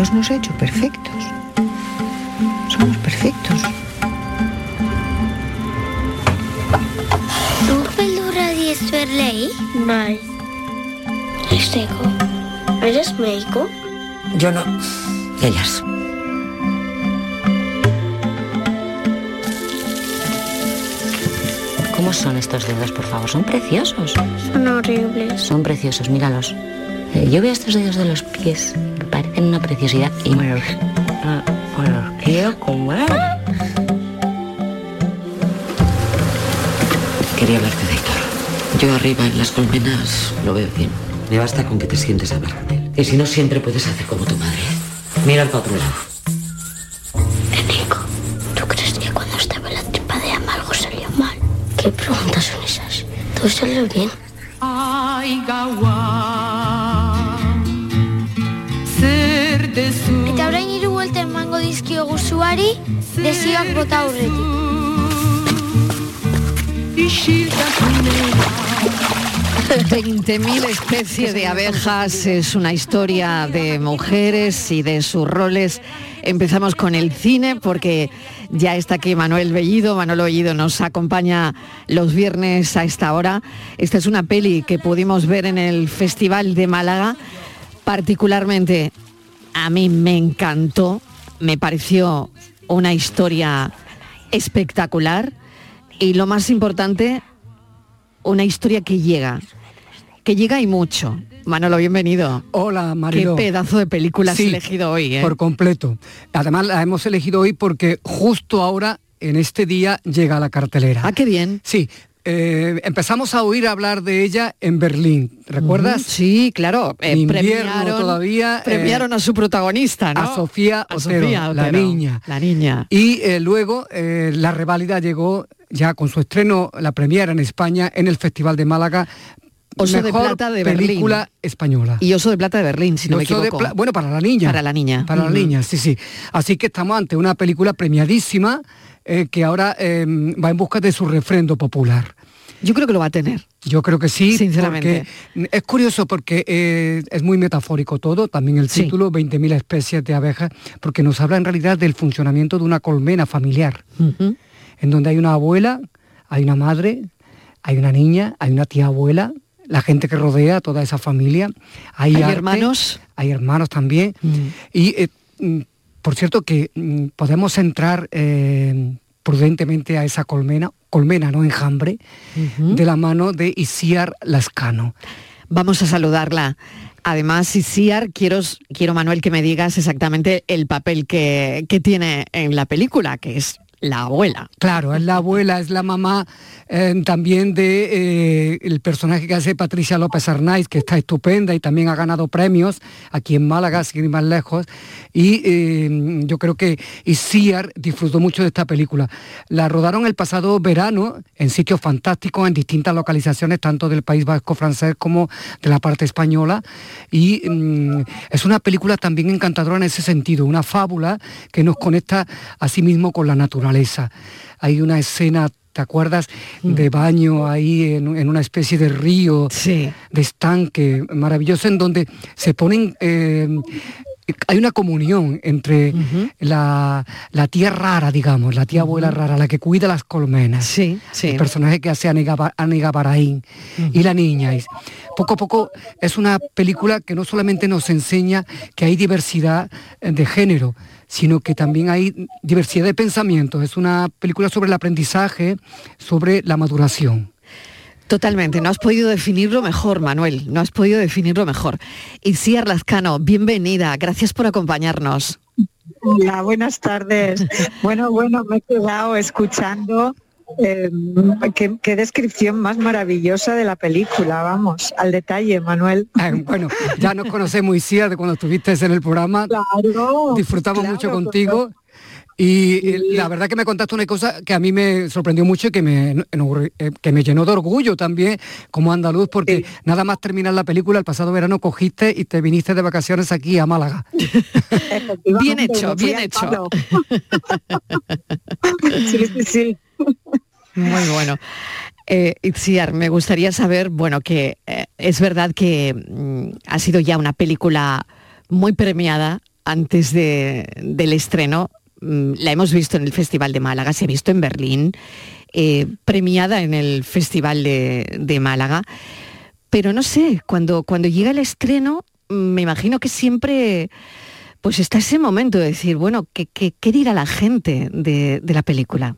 Dios nos ha hecho perfectos. Somos perfectos. Dies per ley? Mai. ¿Es seco? ¿Eres médico? Yo no. Ellas. ¿Cómo son estos dedos, por favor? Son preciosos. Son horribles. Son preciosos, míralos. Eh, yo veo estos dedos de los pies, parecen una preciosidad y me los, me los quiero comer. Quería hablarte de Héctor. Yo arriba en las colmenas lo veo bien. Me basta con que te sientes a hablar con él. Y si no, siempre puedes hacer como tu madre. Mira para otro lado. Enrico, ¿tú crees que cuando estaba en la tripa de ama algo salió mal? ¿Qué preguntas son esas? ¿Todo salió bien? Desioak bota aurretik. 20.000 especies de abejas es una historia de mujeres y de sus roles. Empezamos con el cine porque ya está aquí Manuel Bellido. Manolo Bellido nos acompaña los viernes a esta hora. Esta es una peli que pudimos ver en el Festival de Málaga. Particularmente a mí me encantó, me pareció una historia espectacular y lo más importante, una historia que llega, que llega y mucho. Manolo, bienvenido. Hola, Marilo. Qué pedazo de película has Sí, elegido hoy, ¿eh? Por completo. Además la hemos elegido hoy porque justo ahora, en este día, llega a la cartelera. Ah, qué bien. Sí. Eh, empezamos a oír hablar de ella en Berlín, ¿recuerdas? Sí, claro. eh, invierno premiaron, todavía, eh, premiaron a su protagonista, ¿no? A Sofía Otero, Sofía la niña. La niña. Y eh, luego la reválida llegó ya con su estreno, la premiera en España, en el Festival de Málaga. Oso de Plata de Berlín. película española. Y Oso de Plata de Berlín, si no me Oso equivoco. Bueno, para la niña. Para la niña. Para la niña, sí, sí. Así que estamos ante una película premiadísima eh, que ahora eh, va en busca de su refrendo popular. Yo creo que lo va a tener. Yo creo que sí, Sinceramente. es curioso porque eh, es muy metafórico todo, también el Sí. título, 20.000 especies de abejas, porque nos habla en realidad del funcionamiento de una colmena familiar, en donde hay una abuela, hay una madre, hay una niña, hay una tía abuela, la gente que rodea a toda esa familia, hay, Hay arte, hermanos. hay hermanos también, Mm. y eh, mm, por cierto que mm, podemos entrar eh, prudentemente a esa colmena, colmena, no enjambre, de la mano de Isiar Lascano. Vamos a saludarla. Además, Isiar, quiero, quiero, Manuel, que me digas exactamente el papel que, que tiene en la película, que es la abuela. Claro, es la abuela, es la mamá eh, también de eh, el personaje que hace Patricia López Arnaiz, que está estupenda y también ha ganado premios aquí en Málaga, sin ir más lejos. Y eh, yo creo que Isiar disfrutó mucho de esta película. La rodaron el pasado verano en sitios fantásticos, en distintas localizaciones, tanto del País Vasco francés como de la parte española. Y mm, es una película también encantadora en ese sentido, una fábula que nos conecta a sí mismo con la naturaleza. Hay una escena, ¿te acuerdas? De baño ahí en, en una especie de río, Sí. de estanque maravilloso, en donde se ponen... eh, hay una comunión entre la, la tía rara, digamos, la tía abuela rara, la que cuida las colmenas. Sí, sí. El personaje que hace Anega, Ba- Anega Baraín y la niña. Y poco a poco es una película que no solamente nos enseña que hay diversidad de género, sino que también hay diversidad de pensamientos. Es una película sobre el aprendizaje, sobre la maduración. Totalmente, no has podido definirlo mejor, Manuel, no has podido definirlo mejor. Isiar Lazcano, bienvenida, gracias por acompañarnos. Hola, buenas tardes. Bueno, bueno, me he quedado escuchando Eh, qué, qué descripción más maravillosa de la película, vamos, al detalle, Manuel. Eh, bueno, ya nos conocemos, Isia, de cuando estuviste en el programa. Claro, Disfrutamos claro, mucho contigo. Y la verdad que me contaste una cosa que a mí me sorprendió mucho y que me, eh, que me llenó de orgullo también como andaluz, porque nada más terminar la película, el pasado verano cogiste y te viniste de vacaciones aquí a Málaga. Bien hecho, bien hecho. palo. sí, sí, sí. Muy bueno. Eh, Itziar, me gustaría saber, bueno, que eh, es verdad que mm, ha sido ya una película muy premiada antes de- del estreno. Mm, la hemos visto en el Festival de Málaga, se ha visto en Berlín, eh, premiada en el Festival de, Málaga. Pero no sé, cuando, cuando llega el estreno, mm, me imagino que siempre pues está ese momento de decir, bueno, ¿qué, qué- qué dirá la gente de la película?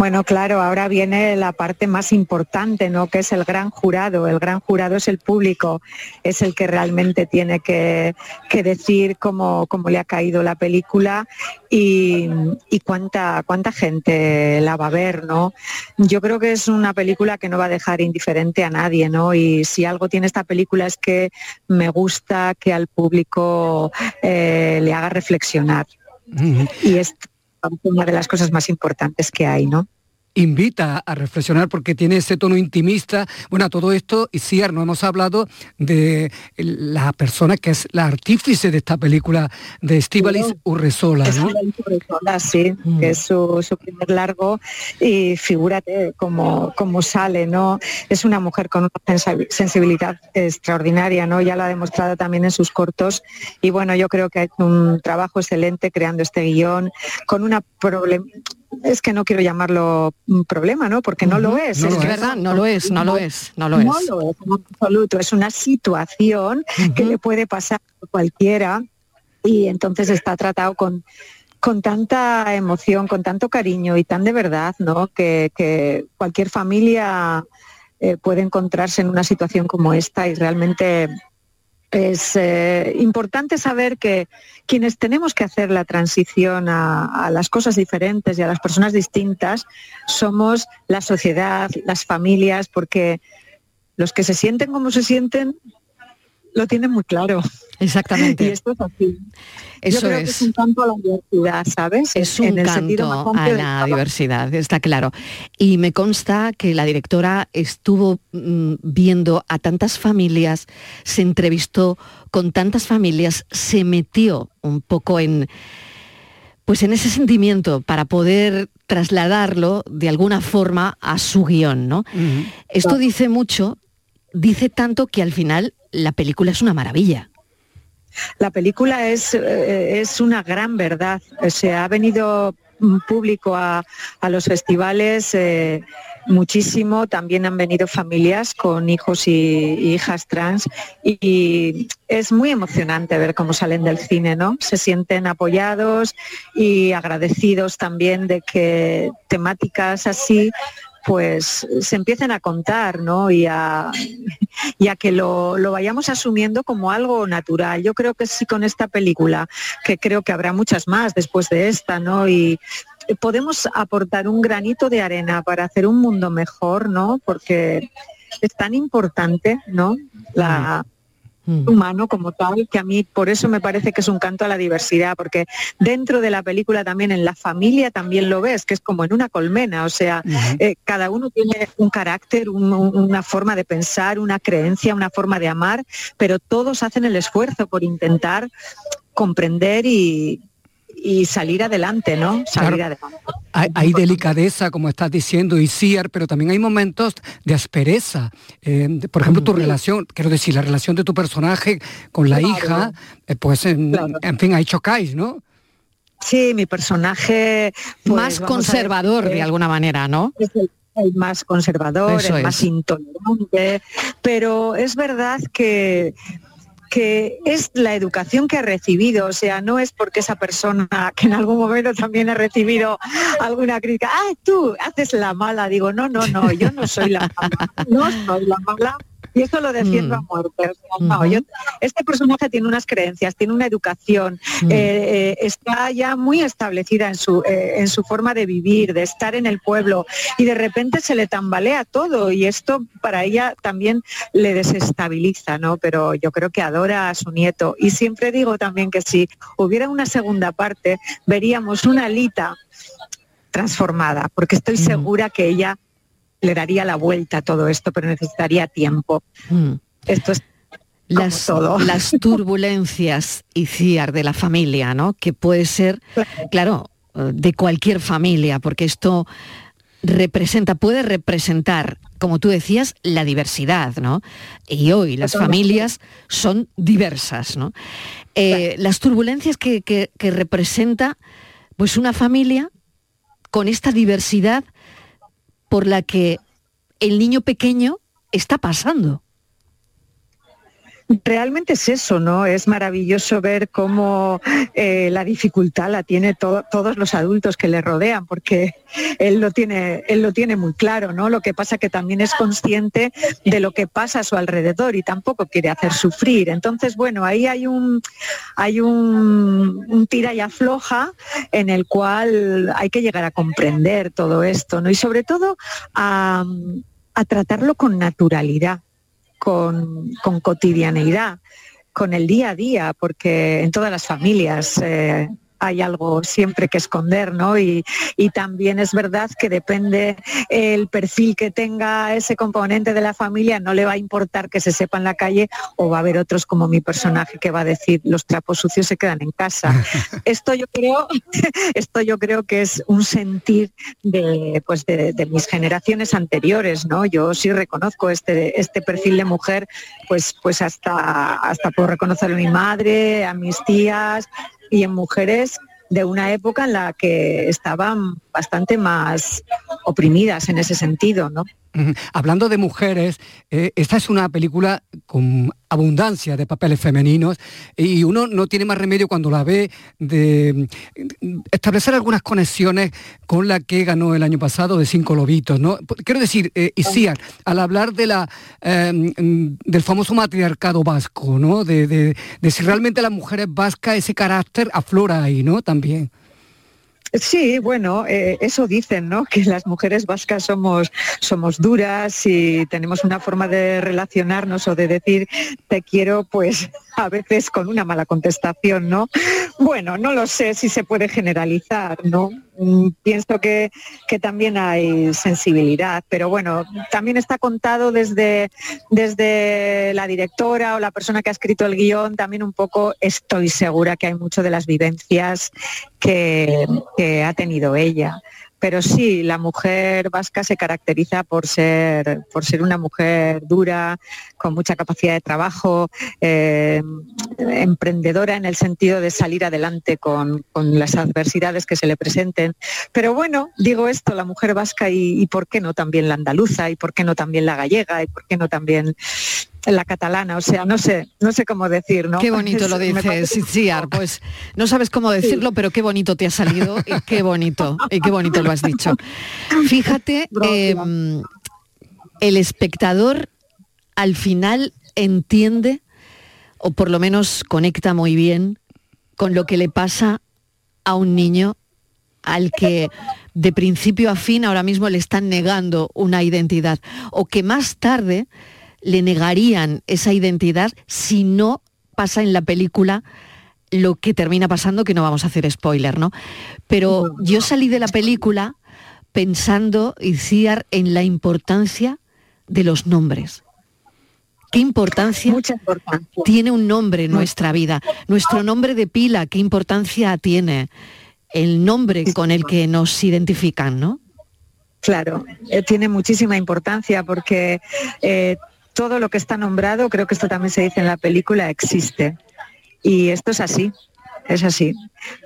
Bueno, claro, ahora viene la parte más importante, ¿no? Que es el gran jurado. El gran jurado es el público, es el que realmente tiene que, que decir cómo, cómo le ha caído la película y, y cuánta, cuánta gente la va a ver, ¿no? Yo creo que es una película que no va a dejar indiferente a nadie, ¿no? Y si algo tiene esta película es que me gusta que al público eh, le haga reflexionar. Y es una de las cosas más importantes que hay, ¿no? Invita a reflexionar porque tiene ese tono intimista. Bueno, a todo esto, y Ciar, no hemos hablado de la persona que es la artífice de esta película de Estíbaliz Claro. Urresola, ¿no? Urresola, sí, Mm. que es su, su primer largo y figúrate cómo, cómo sale, ¿no? Es una mujer con una sensibilidad extraordinaria, ¿no? Ya lo ha demostrado también en sus cortos y bueno, yo creo que ha hecho un trabajo excelente creando este guion con una es que no quiero llamarlo un problema, ¿no? Porque no lo es. No es lo es. verdad, no lo es, no lo es, no lo es. No lo es, en absoluto. Es una situación que le puede pasar a cualquiera y entonces está tratado con, con tanta emoción, con tanto cariño y tan de verdad, ¿no? Que, que cualquier familia eh, puede encontrarse en una situación como esta y realmente es eh, importante saber que quienes tenemos que hacer la transición a, a las cosas diferentes y a las personas distintas somos la sociedad, las familias, porque los que se sienten como se sienten lo tienen muy claro. Exactamente. Y esto es así. Eso Yo creo es. que es un canto a la diversidad, ¿sabes? Es En un canto a la diversidad, está claro. Y me consta que la directora estuvo mm, viendo a tantas familias, se entrevistó con tantas familias, se metió un poco en pues en ese sentimiento para poder trasladarlo de alguna forma a su guion, ¿no? Esto dice mucho, dice tanto que al final la película es una maravilla. La película es, eh, es una gran verdad. Se ha venido mm, público a, a los festivales eh, muchísimo. También han venido familias con hijos y, hijas trans y es muy emocionante ver cómo salen del cine, ¿no? Se sienten apoyados y agradecidos también de que temáticas así pues se empiecen a contar, ¿no? Y a, que lo, lo vayamos asumiendo como algo natural. Yo creo que sí con esta película, que creo que habrá muchas más después de esta, ¿no? Y podemos aportar un granito de arena para hacer un mundo mejor, ¿no? Porque es tan importante, ¿no? La humano como tal, que a mí por eso me parece que es un canto a la diversidad, porque dentro de la película también en la familia también lo ves, que es como en una colmena, o sea, eh, cada uno tiene un carácter, un- un- una forma de pensar, una creencia, una forma de amar, pero todos hacen el esfuerzo por intentar comprender y, y salir adelante, ¿no? Salir Claro. adelante. Hay, hay delicadeza, como estás diciendo, y ciar, pero también hay momentos de aspereza. Eh, de- por ejemplo, tu relación, quiero decir, la relación de tu personaje con la Claro. hija, eh, pues en, en fin, ahí chocáis, ¿no? Sí, mi personaje pues, Más conservador de alguna manera, ¿no? es el, el más conservador, Eso el más es. intolerante, pero es verdad que que es la educación que ha recibido, o sea, no es porque esa persona que en algún momento también ha recibido alguna crítica, ah, tú haces la mala, digo, no, no, no, yo no soy la mala, no soy la mala, y eso lo defiendo a mm. muerte. este personaje tiene unas creencias, tiene una educación, mm. eh, eh, está ya muy establecida en su, eh, en su forma de vivir, de estar en el pueblo, y de repente se le tambalea todo, y esto para ella también le desestabiliza, ¿no? Pero yo creo que adora a su nieto. Y siempre digo también que si hubiera una segunda parte, veríamos una Lita transformada, porque estoy mm. segura que ella le daría la vuelta a todo esto, pero necesitaría tiempo. Mm. Esto es las, todo. las turbulencias y ciar de la familia, ¿no? Que puede ser, claro, de cualquier familia, porque esto representa, puede representar, como tú decías, la diversidad, ¿no? Y hoy las familias son diversas, ¿no? Eh, las turbulencias que, que, que representa, pues una familia con esta diversidad por la que el niño pequeño está pasando. Realmente es eso, ¿no? Es maravilloso ver cómo eh, la dificultad la tiene todos los adultos que le rodean, porque él lo tiene, él lo tiene muy claro, ¿no? Lo que pasa que también es consciente de lo que pasa a su alrededor y tampoco quiere hacer sufrir. Entonces, bueno, ahí hay un hay un, tira y afloja en el cual hay que llegar a comprender todo esto, ¿no? Y sobre todo a tratarlo con naturalidad con, cotidianeidad, con el día a día, porque en todas las familias eh, hay algo siempre que esconder, ¿no? Y, también es verdad que depende el perfil que tenga ese componente de la familia, no le va a importar que se sepa en la calle o va a haber otros como mi personaje que va a decir los trapos sucios se quedan en casa. Esto yo creo, esto yo creo que es un sentir de, pues de, mis generaciones anteriores, ¿no? Yo sí reconozco este, este perfil de mujer, pues, pues hasta, hasta puedo reconocer a mi madre, a mis tías, y en mujeres de una época en la que estaban bastante más oprimidas en ese sentido, ¿no? Hablando de mujeres, eh, esta es una película con abundancia de papeles femeninos y uno no tiene más remedio cuando la ve de mm, establecer algunas conexiones con la que ganó el año pasado de Cinco Lobitos. ¿no? Quiero decir, eh, al hablar de la, em, del famoso matriarcado vasco, ¿no? De, de, de, si realmente las mujeres vascas ese carácter aflora ahí, ¿no? También. Sí, bueno, eh, eso dicen, ¿no? Que las mujeres vascas somos, somos duras y tenemos una forma de relacionarnos o de decir te quiero, pues a veces con una mala contestación, ¿no? Bueno, no lo sé si se puede generalizar, ¿no? Mm, pienso que, que también hay sensibilidad, pero bueno, también está contado desde, desde la directora o la persona que ha escrito el guion, también un poco estoy segura que hay mucho de las vivencias que, que ha tenido ella pero sí, la mujer vasca se caracteriza por ser, por ser una mujer dura, con mucha capacidad de trabajo, eh, emprendedora en el sentido de salir adelante con, las adversidades que se le presenten. Pero bueno, digo esto, la mujer vasca y, y por qué no también la andaluza, y por qué no también la gallega, y por qué no también la catalana, o sea, no sé, no sé cómo decir, ¿no? Qué bonito lo dices, Ciar, pues no sabes cómo decirlo, pero qué bonito te ha salido y qué bonito, y qué bonito lo has dicho. Fíjate, em, el espectador al final entiende, o por lo menos conecta muy bien, con lo que le pasa a un niño al que de principio a fin ahora mismo le están negando una identidad, o que más tarde le negarían esa identidad si no pasa en la película lo que termina pasando, que no vamos a hacer spoiler, ¿no? Pero yo salí de la película pensando, Iciar, en la importancia de los nombres. ¿Qué importancia, tiene un nombre en nuestra vida? Nuestro nombre de pila, ¿qué importancia tiene? El nombre con el que nos identifican, ¿no? Claro, eh, tiene muchísima importancia porque eh, todo lo que está nombrado, creo que esto también se dice en la película, existe. Y esto es así, es así.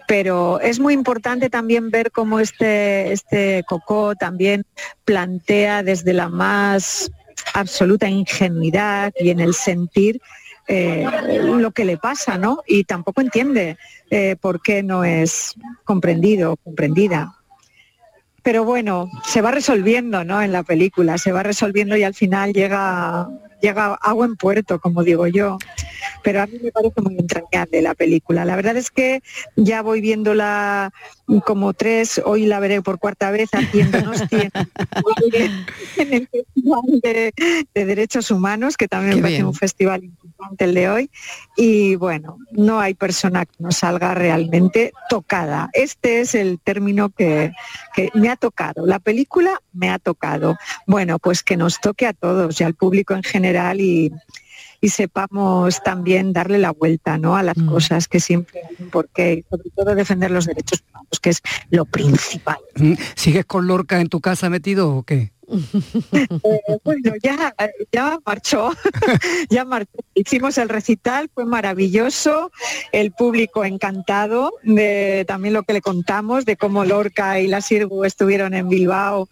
Pero es muy importante también ver cómo este, este Coco también plantea desde la más absoluta ingenuidad y en el sentir eh, lo que le pasa, ¿no? Y tampoco entiende eh, por qué no es comprendido o comprendida pero bueno, se va resolviendo, ¿no? En la película, se va resolviendo y al final llega, llega a buen puerto, como digo yo. Pero a mí me parece muy entrañable la película. La verdad es que ya voy viéndola como tres, hoy la veré por cuarta vez aquí en en el Festival de, de Derechos Humanos, que también Qué me parece bien. un festival importante el de hoy. Y bueno, no hay persona que no salga realmente tocada. Este es el término que, que me ha tocado. La película me ha tocado. Bueno, pues que nos toque a todos y al público en general y, y sepamos también darle la vuelta ¿no? a las Mm. cosas que siempre hay y sobre todo defender los derechos humanos, que es lo principal. Mm, ¿Sigues con Lorca en tu casa metido o qué? Eh, bueno, ya, ya marchó, ya marchó. Hicimos el recital, fue maravilloso, el público encantado de también lo que le contamos, de cómo Lorca y la Sirgu estuvieron en Bilbao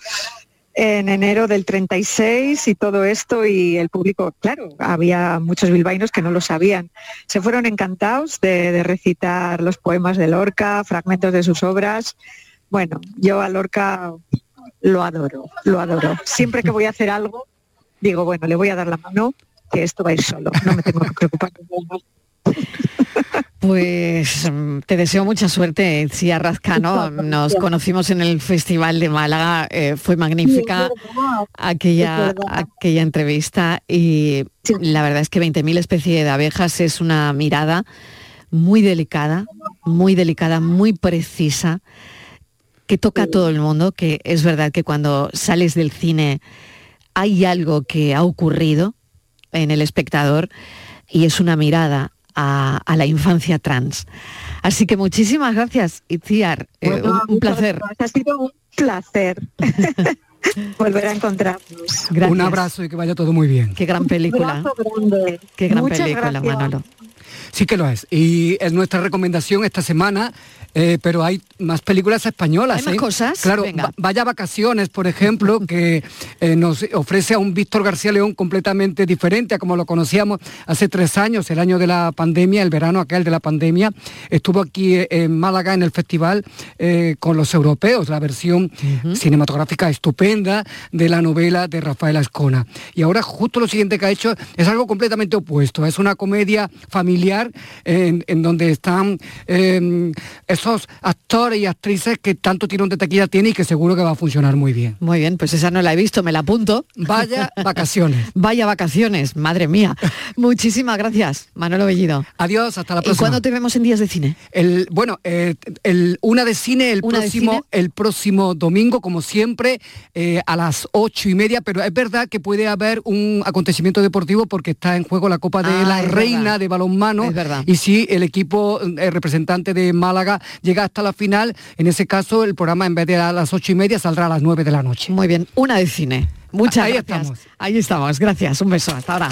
en enero del 36 y todo esto y el público, claro, había muchos bilbaínos que no lo sabían. Se fueron encantados de, de recitar los poemas de Lorca, fragmentos de sus obras. Bueno, yo a Lorca lo adoro, lo adoro. Siempre que voy a hacer algo, digo, bueno, le voy a dar la mano, que esto va a ir solo, no me tengo que preocupar. Pues mm, te deseo mucha suerte. Muchas gracias. Nos conocimos en el Festival de Málaga, eh, fue magnífica aquella, aquella entrevista y la verdad es que 20.000 especies de abejas es una mirada muy delicada, muy delicada, muy precisa, que toca a todo el mundo, que es verdad que cuando sales del cine hay algo que ha ocurrido en el espectador y es una mirada a, a la infancia trans. Así que muchísimas gracias, Itziar. Eh, Bueno, un- placer. Ha sido un placer volver a encontrarnos. Gracias. Un abrazo y que vaya todo muy bien. Qué gran película. Un. Qué gran Muchas película, gracias. Manolo. Sí que lo es. Y es nuestra recomendación esta semana, eh, pero hay más películas españolas. ¿Hay más ¿eh? cosas? Claro, Venga. Vaya Vacaciones, por ejemplo, que eh, nos ofrece a un Víctor García León completamente diferente a como lo conocíamos hace tres años, el año de la pandemia, el verano aquel de la pandemia. Estuvo aquí en Málaga en el festival con los europeos, la versión cinematográfica estupenda de la novela de Rafael Ascona. Y ahora justo lo siguiente que ha hecho es algo completamente opuesto. Es una comedia familiar en, en donde están esos actores y actrices que tanto tirón de taquilla tiene y que seguro que va a funcionar muy bien. Muy bien, pues esa no la he visto, me la apunto. Vaya vacaciones. Vaya vacaciones, madre mía. Muchísimas gracias, Manolo Bellido. Adiós, hasta la ¿Y próxima. cuándo te vemos en días de cine? El, bueno, eh, el, una de cine el Una próximo, cine. el próximo domingo, como siempre, eh, a las ocho y media, pero es verdad que puede haber un acontecimiento deportivo porque está en juego la Copa de Ah, la Reina verdad. de balonmano. Es verdad. Y si el equipo eh, representante de Málaga llega hasta la final, en ese caso el programa en vez de a las ocho y media saldrá a las nueve de la noche. Muy bien, una de cine. Muchas Ahí gracias. estamos. Ahí estamos, gracias. Un beso, hasta ahora.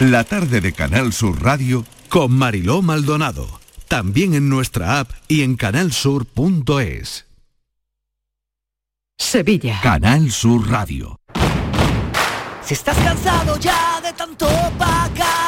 La tarde de Canal Sur Radio Con Mariló Maldonado. También en nuestra app y en canalsur.es. Sevilla. Canal Sur Radio. Si estás cansado ya de tanto pagar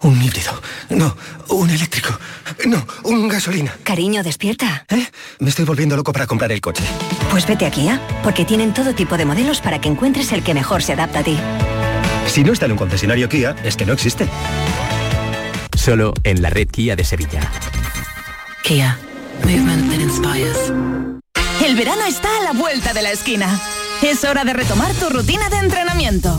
Un híbrido. No, un eléctrico. No, un gasolina. Cariño, despierta. ¿Eh? Me estoy volviendo loco para comprar el coche. Pues vete a Kia, porque tienen todo tipo de modelos para que encuentres el que mejor se adapta a ti. Si no está en un concesionario Kia, es que no existe. Solo en la red Kia de Sevilla. Kia. Movement that inspires. El verano está a la vuelta de la esquina. Es hora de retomar tu rutina de entrenamiento.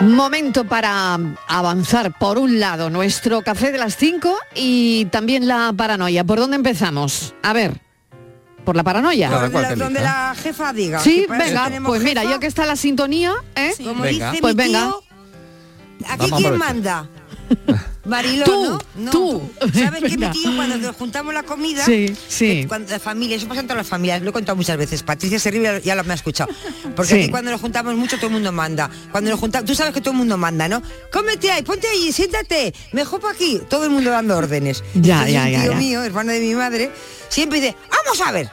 Momento para avanzar por un lado nuestro café de las 5 y también la paranoia. ¿Por dónde empezamos? A ver, por la paranoia. donde la jefa diga. Sí, venga, pues mira, ya que está la sintonía, ¿eh? Como Venga. dice pues mi venga. tío, ¿Aquí Vamos quién aprovechar. manda? Mariló, Tú, ¿no? No, tú. ¿Sabes que mi tío cuando nos juntamos la comida? Sí, sí. Cuando la familia, eso pasa en todas las familias, lo he contado muchas veces. Patricia Serribia ya lo me ha escuchado. Porque Sí. aquí cuando nos juntamos mucho todo el mundo manda. Cuando nos juntamos, tú sabes que todo el mundo manda, ¿no? Cómete ahí, ponte ahí, siéntate, mejor para aquí. Todo el mundo dando órdenes. Ya, Entonces, ya, un ya, tío ya. mío, hermano de mi madre, siempre dice, vamos a ver.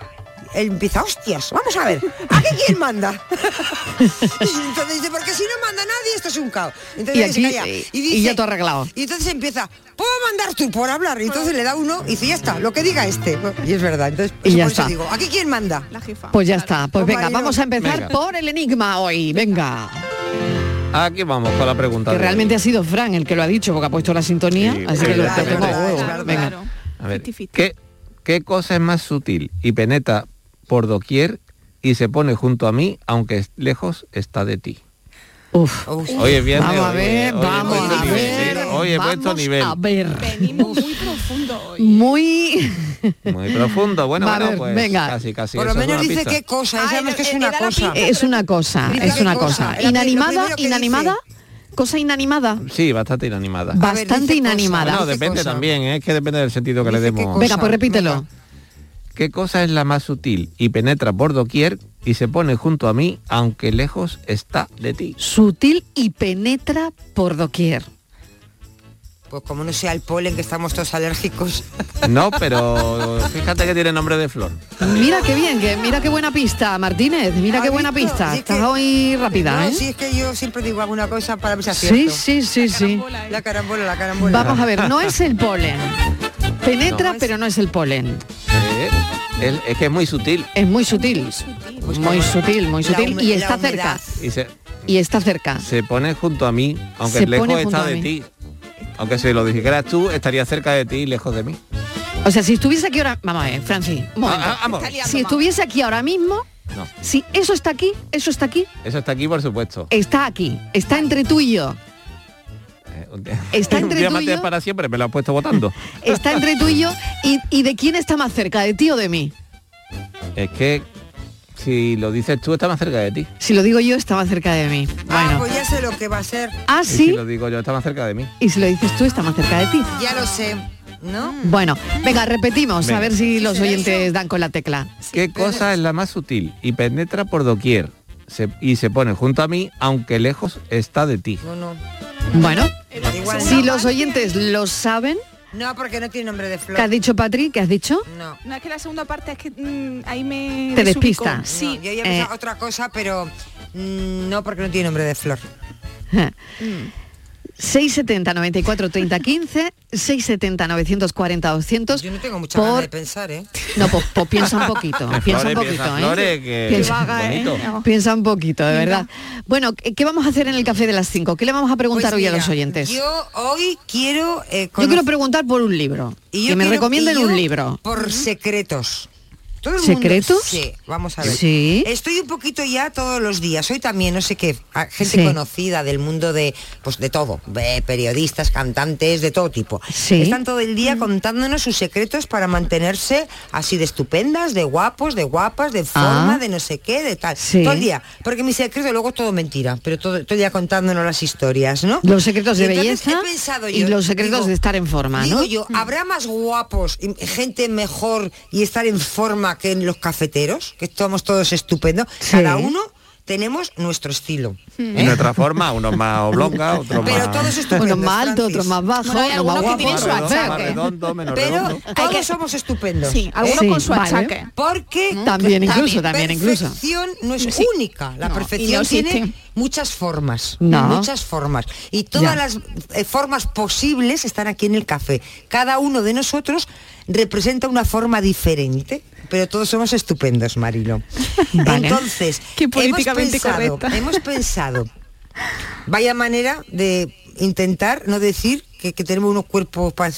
Empieza, hostias, vamos a ver, ¿aquí quién manda? entonces dice, porque si no manda nadie, esto es un caos. Entonces Y nadie se aquí- calla. y- dice- y ya todo arreglado. Y entonces empieza, ¿puedo mandar tú por hablar? Y entonces le da uno y dice, ya está, lo que diga este. Y es verdad, entonces Y ya está. digo, ¿aquí quién manda? La jefa. Pues ya está. Pues venga, vamos a empezar Venga. por el enigma hoy. Venga. Aquí vamos con la pregunta. Que realmente ha sido Fran el que lo ha dicho porque ha puesto la sintonía. Sí, así sí, que lo claro, tengo a claro, huevo. claro, Venga. A ver, ¿qué, ¿qué cosa es más sutil y penetra por doquier y se pone junto a mí, aunque es- lejos está de ti? Uf. Oye, bien. Vamos a ver, vamos a ver. Oye, he puesto vamos nivel. a ver. muy profundo Muy. Muy profundo. Bueno, bueno, ver, pues venga. casi, casi. Por lo es menos una dice pista. qué cosa, ya sabemos que es una cosa. Es una cosa, es una cosa. cosa. Inanimada, inanimada. Cosa inanimada. Sí, bastante inanimada. Bastante inanimada. No, depende también, ¿eh? es que depende del sentido que le demos. Venga, pues repítelo. ¿Qué cosa es la más sutil y penetra por doquier y se pone junto a mí, aunque lejos está de ti? Sutil y penetra por doquier. Pues como no sea el polen, que estamos todos alérgicos. No, pero fíjate que tiene nombre de flor. Mira qué bien, que mira qué buena pista, Martínez. Mira qué ¿Has buena visto? pista. Es Estás que- hoy rápida, No, ¿eh? si es que yo siempre digo alguna cosa para ver si Sí, sí, sí, sí. La carambola, la carambola. Vamos a ver, no es el polen. Penetra, No. pero no es el polen. Eh, es, es que es muy sutil. Es muy sutil. Muy sutil, muy La sutil. Y está cerca. Y se, Y está cerca. se pone junto a mí, aunque Se lejos está de ti. Aunque si lo dijeras tú, estaría cerca de ti y lejos de mí. O sea, si estuviese aquí ahora... Vamos a ver, Francis. Ah, ah. Si estuviese aquí ahora mismo, No, si eso está aquí, eso está aquí, eso está aquí por supuesto. está aquí. Está entre tú y yo. Está un entre tú y yo. para siempre, me lo has puesto votando. Está entre tú y yo. ¿Y, y de quién está más cerca? ¿De ti o de mí? es que si lo dices tú, está más cerca de ti. Si lo digo yo, está más cerca de mí. Ah, Bueno. pues ya sé lo que va a ser. Ah, Y si sí. lo digo yo, está más cerca de mí. Y si lo dices tú, está más cerca de ti. Ya lo sé, ¿no? Bueno, venga, repetimos, a ver si los oyentes dan con la tecla. ¿Qué cosa es la más sutil y penetra por doquier? Se- y se pone junto a mí, aunque lejos está de ti. No, no. Bueno, Igual si no. los oyentes lo saben, No, porque no tiene nombre de flor. ¿qué has dicho, Patri? ¿Qué has dicho? No. No, es que la segunda parte es que mm, ahí me Te despista. Sí. yo ya Eh. otra cosa, pero mm, no porque no tiene nombre de flor. 670 94 30 15, 670 940 200. Yo no tengo mucha ganas de pensar, ¿eh? No, pues, pues piensa un poquito, piensa un poquito, piensa ¿eh? que- Piensa, vaga, ¿eh? piensa un poquito, de verdad. Bueno, ¿qué vamos a hacer en el café de las 5? ¿Qué le vamos a preguntar Pues hoy a mira, los oyentes? Yo hoy quiero... eh, Yo quiero preguntar por un libro. y yo que me quiero- recomienden y yo un libro. Por secretos. Todo el ¿Secretos? Mundo, sí, vamos a ver. Sí. Estoy un poquito ya todos los días. Hoy también, no sé qué, gente Sí. conocida del mundo de, pues de todo, de periodistas, cantantes, de todo tipo. Sí. Están todo el día contándonos sus secretos para mantenerse así de estupendas, de guapos, de guapas, de forma, Ah. de no sé qué, de tal. Todo el día. Porque mi secreto luego es todo mentira, pero todo, todo el día contándonos las historias, ¿no? Los secretos de Y entonces belleza he pensado y yo, los secretos digo, de estar en forma, Digo ¿no? yo, ¿habrá más guapos, y gente mejor y estar en forma que en los cafeteros? Que estamos todos estupendos. Sí. Cada uno tenemos nuestro estilo. En ¿eh? nuestra forma, unos más oblonga, otros Pero más... todos estupendos. Unos más altos, otros más bajos, Bueno, hay unos más algunos que guapos. tienen su más otros redondo, más más feos. redondo, menos Pero redondo. todos somos estupendos. Sí, algunos Sí, con su vale. achaque. Porque También, incluso, la también, incluso. perfección no es Sí. única. La No, y perfección no tiene muchas formas. No. Muchas formas. Y todas Ya. las eh, formas posibles están aquí en el café. Cada uno de nosotros representa una forma diferente. Pero todos somos estupendos, Marilo. Vale. Entonces, Qué hemos políticamente pensado, correcta. hemos pensado, vaya manera de intentar no decir que, que tenemos unos cuerpos pa-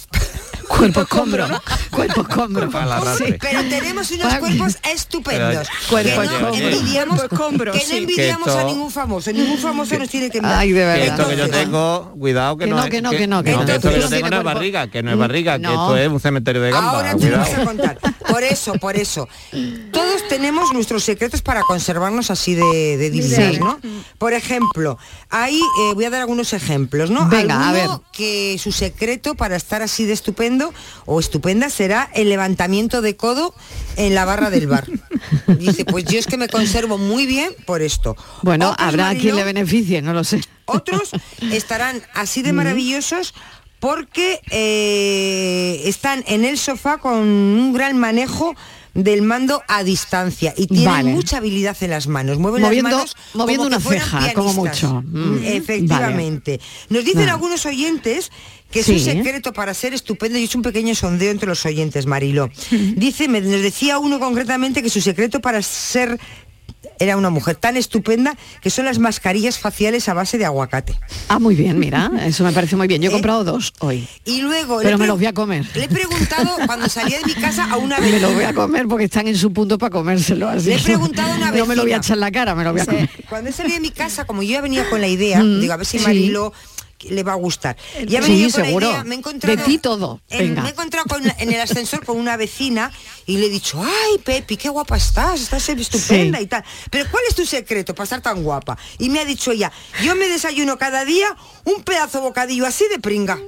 Cuerpo escombro, cuerpo escombro. Para la arrastre. pero tenemos unos cuerpos estupendos. Cuerpo que no envidiamos, escombro, que no sí. envidiamos Que a ningún famoso. Ningún famoso nos tiene que enviar. Ay, de Que verdad. esto que yo tengo, cuidado que, Que no, que no, que no, que no. que esto que yo tengo no es barriga, que no es barriga, que esto es un cementerio de gamba, Ahora te vamos a contar. Por eso, por eso. Todos tenemos nuestros secretos para conservarnos así de, de divinas, Sí. ¿no? Por ejemplo, ahí eh, voy a dar algunos ejemplos, ¿no? Venga, a ver. que su secreto para estar así de estupendo o estupenda será el levantamiento de codo en la barra del bar. Dice, pues yo es que me conservo muy bien por esto. Bueno, Otros, habrá quien le beneficie, no lo sé. otros estarán así de maravillosos porque eh, están en el sofá con un gran manejo del mando a distancia y tienen Vale. mucha habilidad en las manos. Mueven Moviendo- las manos moviendo como una ceja, como mucho. Mm, Efectivamente. Nos dicen Vale. algunos oyentes que Sí. su secreto para ser estupendo, y es un pequeño sondeo entre los oyentes, Marilo. Dice, me- nos decía uno concretamente que su secreto para ser era una mujer tan estupenda que son las mascarillas faciales a base de aguacate. Ah, muy bien, mira, eso me parece muy bien. Yo he comprado dos hoy. Y luego Pero me los voy a comer. le he preguntado cuando salía de mi casa a una Me vecina. lo voy a comer porque están en su punto para comérselo. Así Le he preguntado a una No me lo voy a vecina. echar en la cara, me lo voy a comer. Cuando salido de mi casa, como yo ya venía con la idea, Mm, digo, a ver si sí. Marilo le va a gustar. Ya Sí, seguro. idea, me he encontrado De ti todo. en- Venga. me he encontrado con- en el ascensor con una vecina y le he dicho, ay Pepi, qué guapa estás, estás estupenda Sí. y tal. Pero ¿cuál es tu secreto para estar tan guapa? Y me ha dicho ella, yo me desayuno cada día un pedazo bocadillo así de pringa.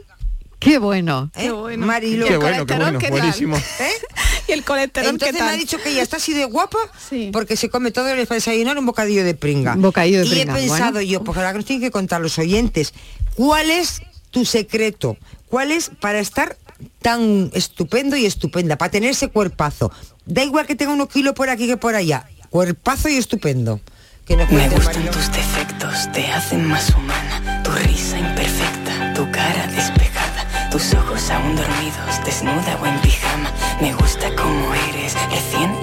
Qué bueno. ¿Eh? Marilo. Qué bueno, qué bueno, buenísimo. ¿Eh? Y el colesterol, Entonces ¿qué me ha dice que ella está así de guapa Sí. porque se come todo el desayunar un bocadillo de pringa. Un bocadillo de y pringa, he pensado bueno. yo, porque ahora que nos tienen que contar los oyentes, ¿cuál es tu secreto? ¿Cuál es para estar tan estupendo y estupenda? Para tener ese cuerpazo. Da igual que tenga unos kilos por aquí que por allá. Cuerpazo y estupendo. Que nos Me gustan Marilo. tus defectos, te hacen más humana. Desnuda o en pijama. Me gusta como eres, recién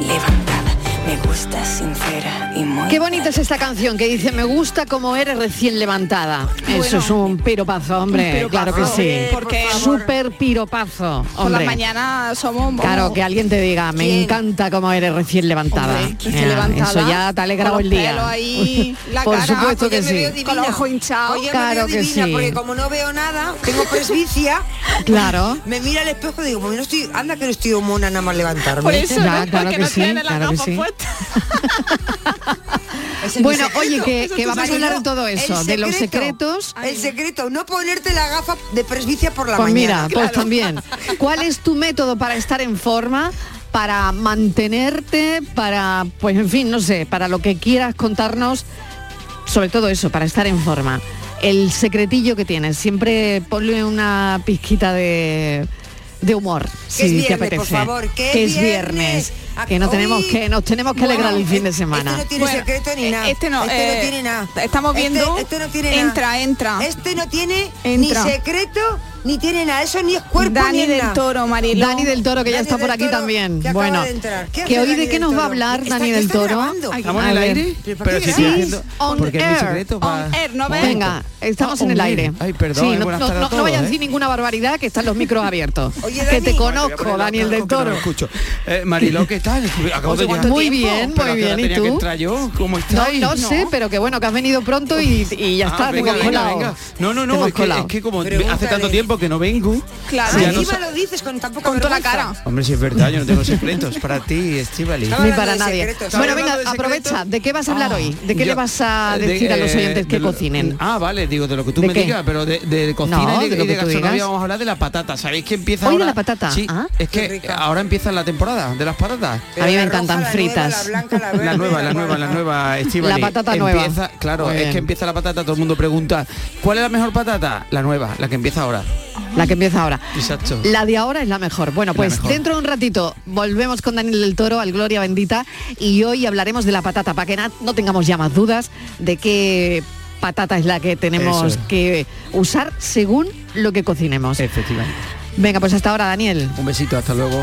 Qué bonita es esta canción que dice, me gusta como eres recién levantada. Eso es un piropazo, hombre, Un piropazo, claro que sí. eh, porque- Súper piropazo, Por la hombre. mañana somos... Claro, que alguien te diga, me ¿Quién? encanta como eres recién levantada. Hombre, recién Ya, levantada, Eso ya te con el día. ahí, la Por cara, supuesto que sí. divina. Con los ojos hinchados. Oye, Claro me veo que divina, sí. porque como no veo nada, tengo presbicia. Claro. Me mira al espejo y digo, pues no estoy, anda que no estoy mona nada más levantarme. Por eso, Ya, ¿no? claro porque que no sí, tiene claro gafas sí. puestas. Bueno, secreto. oye, que, que vamos a hablar de todo eso, de los secreto. secretos. El secreto, no ponerte la gafa de presbicia por la Pues mañana. mira, pues también. ¿Cuál es tu método para estar en forma? Para mantenerte, para, pues en fin, no sé, para lo que quieras contarnos, sobre todo eso, para estar en forma. El secretillo que tienes, siempre ponle una pizquita de, de humor. Que es si te viernes, por apetece. favor, que es es viernes. viernes. Que no tenemos que nos tenemos que alegrar Bueno, el fin de este semana. no tiene Bueno, secreto ni nada. este no, Este eh, no tiene nada. estamos Este- viendo- Este, no tiene nada. entra, entra. Este no tiene Entra. ni secreto ni tiene nada. Eso ni es cuerpo Dani ni del nada. Toro, Mariló. Dani del Toro que ya está por aquí Toro, también. que acaba Bueno, de entrar. ¿Qué que hoy Dani de qué nos va a hablar Está- Dani ¿qué del Toro. grabando? ¿Estamos en el aire? Pero si Sí, estoy haciendo... on Porque es mi air. secreto para... On air, ¿no ves? Venga, estamos en el aire. air. Ay, perdón, Sí, no, no, no, no a ¿eh? decir ninguna barbaridad que están los micros abiertos. Oye, que te conozco, Daniel del Toro. lo escucho. Eh, Mariló, ¿qué tal? Acabo de Oye, llegar. muy bien, muy ¿a qué hora bien. ¿Y tú? ¿Cómo No, estáis? no sé, pero que bueno, que has venido pronto y, ya Ah, está. No, no, no, es que, colado. es que como hace tanto tiempo que no vengo, Claro. ya no lo dices con tan poca Con toda la cara. Hombre, si es verdad, yo no tengo secretos para ti, Estivali. Ni para nadie. secretos. Bueno, ¿Estaba venga, de aprovecha. ¿De qué vas a hablar Ah, hoy? ¿De qué yo- le vas a de- decir a los eh, oyentes que lo- cocinen? Ah, vale, digo, de lo que tú ¿De me qué? digas, pero de, de cocina No, y de, de lo y de que tú gastronomía digas. vamos a hablar de la patata. ¿Sabéis que empieza Hoy de la patata, Sí, ah. es que ahora empieza la temporada de las patatas. A mí me encantan roja, la nueva, fritas. la blanca, la verde. La nueva, la nueva, la nueva, Estíbaliz. La patata nueva. Claro, es que empieza la patata, todo el mundo pregunta, ¿cuál es la mejor patata? La nueva, la que empieza ahora. La que empieza ahora. Exacto. La de ahora es la mejor. Bueno, pues mejor. dentro de un ratito volvemos con Daniel del Toro al Gloria Bendita y hoy hablaremos de la patata para que no tengamos ya más dudas de qué patata es la que tenemos es. que usar según lo que cocinemos. Efectivamente. Venga, pues hasta ahora, Daniel. Un besito, hasta luego.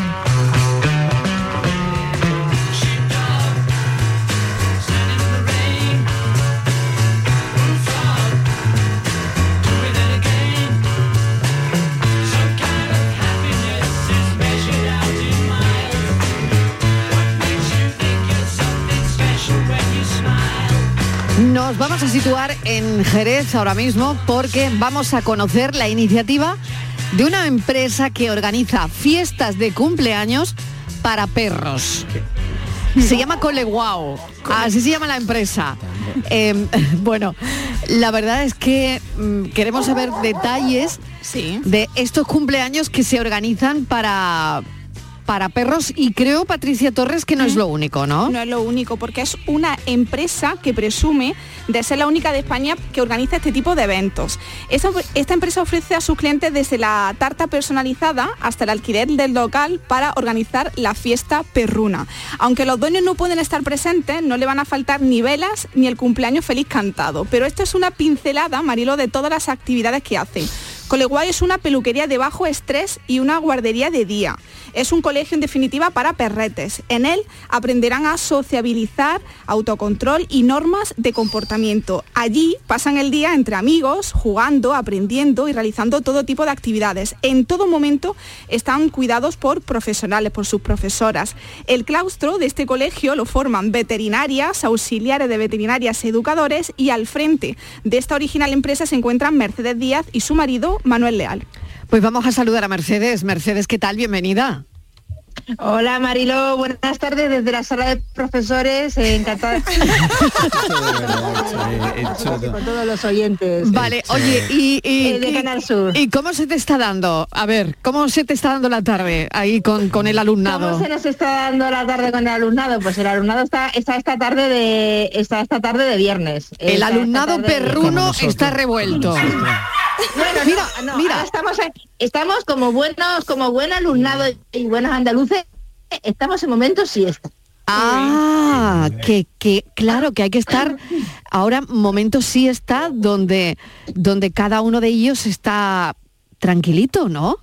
Nos vamos a situar en Jerez ahora mismo porque vamos a conocer la iniciativa de una empresa que organiza fiestas de cumpleaños para perros. Se llama Coleguao, así se llama la empresa. Eh, bueno, la verdad es que mm, queremos saber detalles de estos cumpleaños que se organizan para para perros y creo Patricia Torres que no es lo único, ¿no? No es lo único, porque es una empresa que presume de ser la única de España que organiza este tipo de eventos. Esta, esta empresa ofrece a sus clientes desde la tarta personalizada hasta el alquiler del local para organizar la fiesta perruna. Aunque los dueños no pueden estar presentes, no le van a faltar ni velas ni el cumpleaños feliz cantado. Pero esto es una pincelada, Marilo, de todas las actividades que hacen. Coleguay es una peluquería de bajo estrés y una guardería de día. Es un colegio en definitiva para perretes. En él aprenderán a sociabilizar, autocontrol y normas de comportamiento. Allí pasan el día entre amigos, jugando, aprendiendo y realizando todo tipo de actividades. En todo momento están cuidados por profesionales, por sus profesoras. El claustro de este colegio lo forman veterinarias, auxiliares de veterinarias, educadores y al frente de esta original empresa se encuentran Mercedes Díaz y su marido Manuel Leal. Pues vamos a saludar a Mercedes. Mercedes, ¿qué tal? Bienvenida. Hola Marilo, buenas tardes desde la sala de profesores, eh, encantada con todos los oyentes. Vale, oye, y, y- Eh, de Canal Sur. ¿y cómo se te está dando? A ver, ¿cómo se te está dando la tarde ahí con, con el alumnado? ¿Cómo se nos está dando la tarde con el alumnado? Pues el alumnado está, está esta tarde de está esta tarde de viernes. El Está alumnado perruno está revuelto. Bueno, Mira, no, no, mira. ahora estamos, estamos como buenos, como buen alumnado y buenos andaluces, estamos en momentos siesta. Ah, que, que claro que hay que estar ahora momentos sí está donde donde cada uno de ellos está tranquilito, ¿no?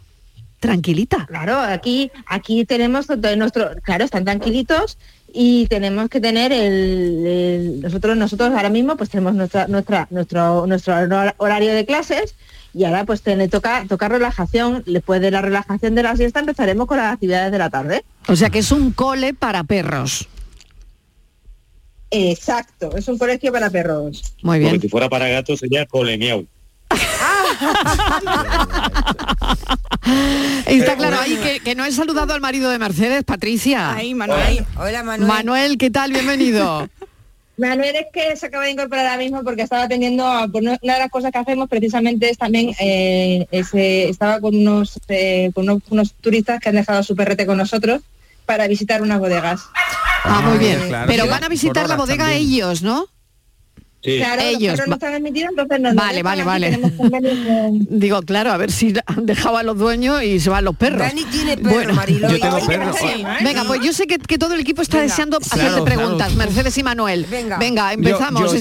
Tranquilita. Claro, aquí, aquí tenemos todo nuestro, claro, están tranquilitos y tenemos que tener el, el- nosotros, nosotros ahora mismo pues tenemos nuestra, nuestra, nuestro, nuestro hor- horario de clases y ahora pues te, toca, toca relajación. Después de la relajación de la siesta empezaremos con las actividades de la tarde. O sea que es un cole para perros. Exacto, es un colegio para perros. Muy Porque si fuera para gatos sería colemiau. Está claro ahí que, que no he saludado al marido de Mercedes, Patricia. Ahí, Manuel. Hola, Manuel. Manuel, ¿qué tal? Bienvenido. Manuel es que se acaba de incorporar ahora mismo porque estaba atendiendo a por una de las cosas que hacemos precisamente es también eh, es, estaba con unos eh, con unos, unos turistas que han dejado su perrete con nosotros para visitar unas bodegas. Ah, muy bien. claro, Pero sí. van a visitar la bodega también. ellos, ¿no? Claro, Ellos, los perros no va- están admitidos, entonces nos Vale, vale, vale. Digo, claro, a ver si han dejado a los dueños y se van los perros. Dani tiene perro, Mariló, Yo y- tengo y- perro. Sí. Venga, pues yo sé que, que todo el equipo está deseando hacerte Claro, preguntas, claro. Mercedes y Manuel. Venga, Venga, empezamos.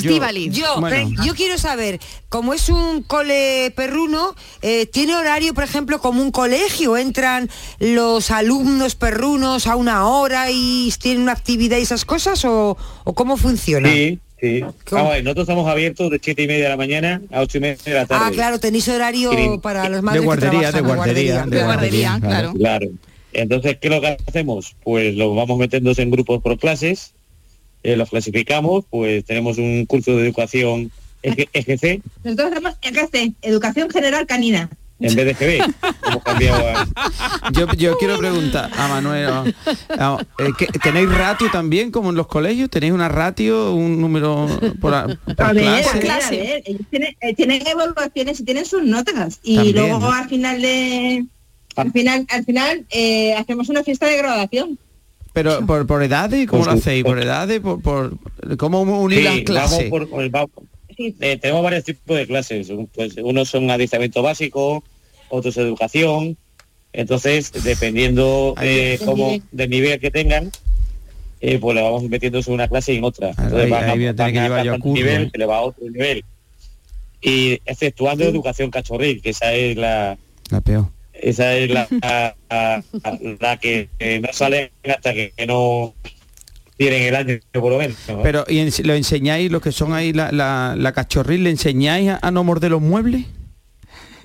Yo, ven, yo quiero saber, como es un cole perruno, eh, ¿tiene horario, por ejemplo, como un colegio? ¿Entran los alumnos perrunos a una hora y tienen una actividad y esas cosas? ¿O, o cómo funciona? Sí, sí. Vamos a ver, nosotros estamos abiertos de 7 y media de la mañana a 8 y media de la tarde. Ah, claro, tenéis horario Sí. para los madres guardería, que trabajan, de guardería, claro. Claro. Entonces, ¿qué es lo que hacemos? Pues lo vamos metiendo en grupos por clases, eh, los clasificamos, pues tenemos un curso de educación EG- EGC Nosotros hacemos EGC, Educación General Canina. En vez de GB. Hemos cambiado a... Yo, yo quiero preguntar a Manuel, a- a- eh, ¿qué- ¿tenéis ratio también como en los colegios? ¿Tenéis una ratio, un número por, a- por A ver, clase? a ver, a ver, ellos tienen, eh, tienen evaluaciones y tienen sus notas y También, luego ¿no? al final de al final al final eh, hacemos una fiesta de graduación. Pero por, por edades, ¿cómo Pues lo hacéis? ¿Por edades? ¿Por, por cómo unir Sí, las vamos clases? por- por- vamos- eh, tenemos varios tipos de clases. Pues, unos son adiestramiento básico, otros educación. Entonces, dependiendo eh, nivel. del nivel que tengan, eh, pues le vamos metiendo en una clase y en otra. Entonces ahí- van ahí a van que a a nivel, ¿eh? se le va a otro nivel. Y exceptuando educación cachorril, que esa es la, La peor. Esa es la, la, la que eh, no sale hasta que no tienen el año por lo menos. ¿no? Pero ¿y ens- lo enseñáis, los que son ahí la, la, la cachorril, le enseñáis a, a no morder los muebles?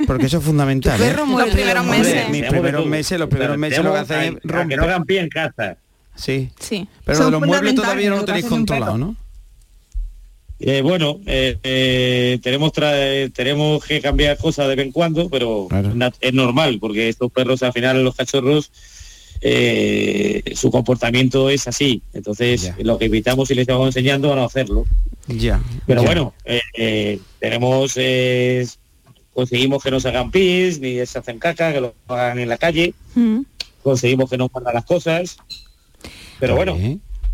Porque eso es fundamental. ¿eh? Los primeros Hombre, meses. Mis primeros meses, los primeros meses lo que hacen es a que romper. no hagan pie en casa. Sí. Sí. Pero Son de los muebles todavía no en lo tenéis controlado, ¿no? Eh, bueno, eh, eh, tenemos tra- tenemos que cambiar cosas de vez en cuando, pero es normal, porque estos perros al final, los cachorros, eh, su comportamiento es así. Entonces, lo que evitamos y les estamos enseñando a no hacerlo. Ya. Pero bueno, eh, eh, tenemos, eh, conseguimos que no se hagan pis, ni se hacen caca, que lo hagan en la calle, conseguimos que no muerdan las cosas. Pero bueno,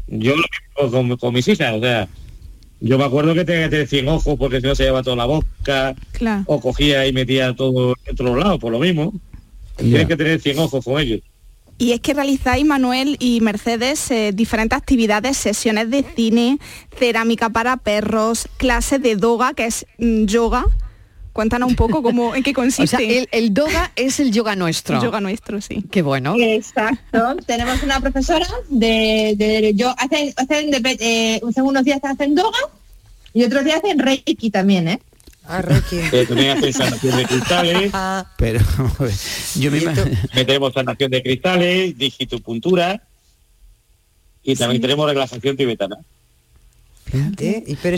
yo lo mismo con, con mis hijas, o sea, yo me acuerdo que tenía que tener 100 ojos porque si no se lleva toda la boca, Claro. o cogía y metía todo en todos lados, por lo mismo. Tienes que tener 100 ojos con ellos. Y es que realizáis, Manuel y Mercedes, eh, diferentes actividades, sesiones de cine, cerámica para perros, clases de doga, que es mm, yoga. Cuéntanos un poco cómo, en qué consiste. O sea, el, el doga es el yoga nuestro. El yoga nuestro, sí. Qué bueno. Exacto. Tenemos una profesora de, de yo hacen, hacen de- eh, unos días hacen yoga y otros días hacen reiki también, ¿eh? Ah. Eh, también hacen sanación de cristales. Pero yo me imagino... Metemos sanación de cristales, digitopuntura y también tenemos relajación tibetana.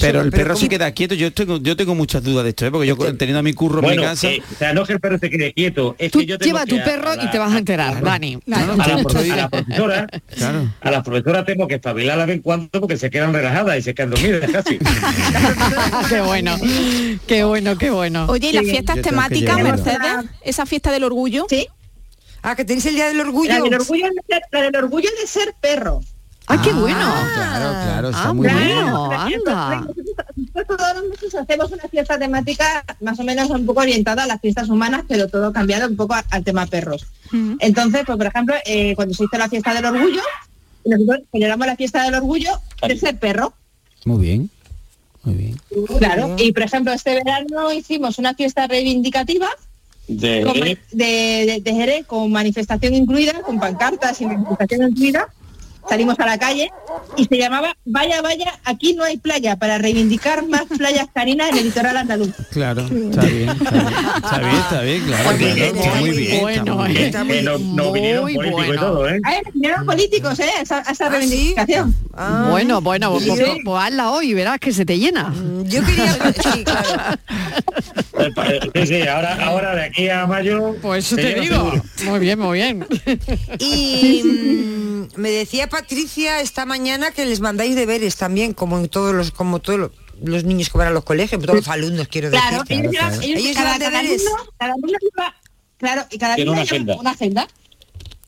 Pero, el perro se queda quieto. Yo tengo, yo tengo muchas dudas de esto, ¿eh? porque yo teniendo a mi curro en Bueno, mi casa. eh, o sea, no es que el perro se quede quieto, es Tú que yo tengo lleva que tu perro y te vas a enterar, Dani. a la, profe- a la profesora, a la profesora tengo que espabilarla de vez en cuando porque se quedan relajadas y se quedan dormidas casi. qué bueno, qué bueno, qué bueno. Oye, ¿y las fiestas temáticas. Mercedes? ¿Esa fiesta del orgullo? Sí. Ah, que tenéis el día del orgullo. La del orgullo la del orgullo de ser perro. ¡Ah, qué bueno! Claro, claro, está Ah, muy bueno, bien. anda. Nosotros todos los meses hacemos una fiesta temática más o menos un poco orientada a las fiestas humanas, pero todo cambiado un poco al tema perros. Entonces, pues por ejemplo, eh, cuando se hizo la fiesta del orgullo, nosotros celebramos la fiesta del orgullo de ser perro. Muy bien. Muy bien. Claro. Y por ejemplo, este verano hicimos una fiesta reivindicativa De, con ma- de, de, de Jerez con manifestación incluida, con pancartas y manifestación incluida. Salimos a la calle y se llamaba Vaya, vaya, aquí no hay playa, para reivindicar más playas carinas en el litoral andaluz. Claro, está bien, está bien, está bien, está bien, claro, claro, está muy bien, está bueno, muy bien. Está muy- que no, no vinieron muy políticos y bueno. todo, ¿eh? Vinieron políticos, ¿eh? Esa, a esa reivindicación. Bueno, bueno, pues, Sí. pues- pues hazla hoy y verás que se te llena. Yo quería... Sí, claro. Sí, sí, ahora, ahora de aquí a mayo. Pues eso te digo. seguro. Muy bien, muy bien. Y mm, me decía Patricia esta mañana que les mandáis deberes también, como en todos los, como todos los, los niños que van a los colegios, todos los alumnos quiero decir. Claro, ellos llevan, ellos- Ellos cada, llevan cada deberes. alumno, cada alumno lleva, claro, y cada alumno una lleva agenda. una agenda.